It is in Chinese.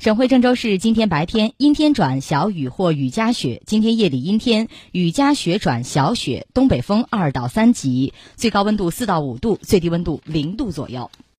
省会郑州市今天白天阴天转小雨或雨夹雪今天夜里阴天雨夹雪转小雪东北风二到三级最高温度四到五度最低温度零度左右。